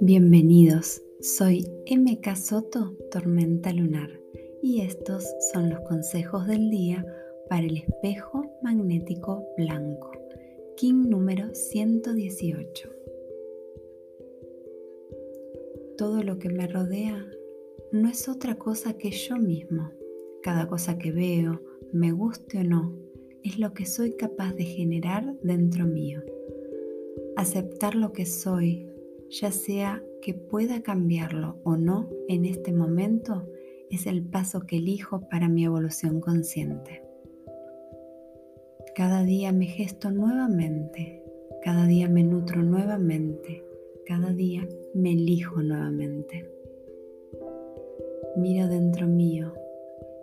Bienvenidos, soy MK Soto, Tormenta Lunar, y estos son los consejos del día para el espejo magnético blanco, King número 118. Todo lo que me rodea no es otra cosa que yo mismo. Cada cosa que veo, me guste o no, es lo que soy capaz de generar dentro mío. Aceptar lo que soy, ya sea que pueda cambiarlo o no en este momento, es el paso que elijo para mi evolución consciente. Cada día me gesto nuevamente, cada día me nutro nuevamente, cada día me elijo nuevamente. Miro dentro mío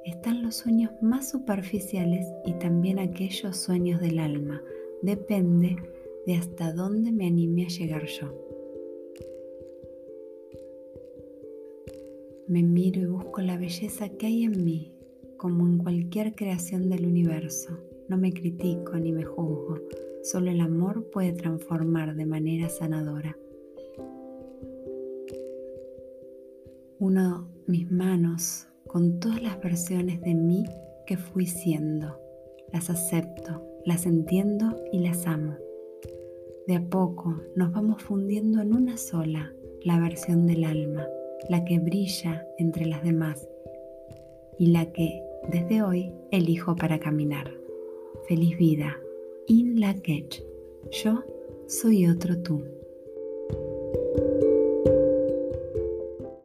están los sueños más superficiales y también aquellos sueños del alma. Depende de hasta dónde me anime a llegar yo. Me miro y busco la belleza que hay en mí, como en cualquier creación del universo. No me critico ni me juzgo, solo el amor puede transformar de manera sanadora. Uno mis manos con todas las versiones de mí que fui siendo. Las acepto, las entiendo y las amo. De a poco nos vamos fundiendo en una sola, la versión del alma, la que brilla entre las demás y la que desde hoy elijo para caminar. Feliz vida. In la Yo soy otro tú.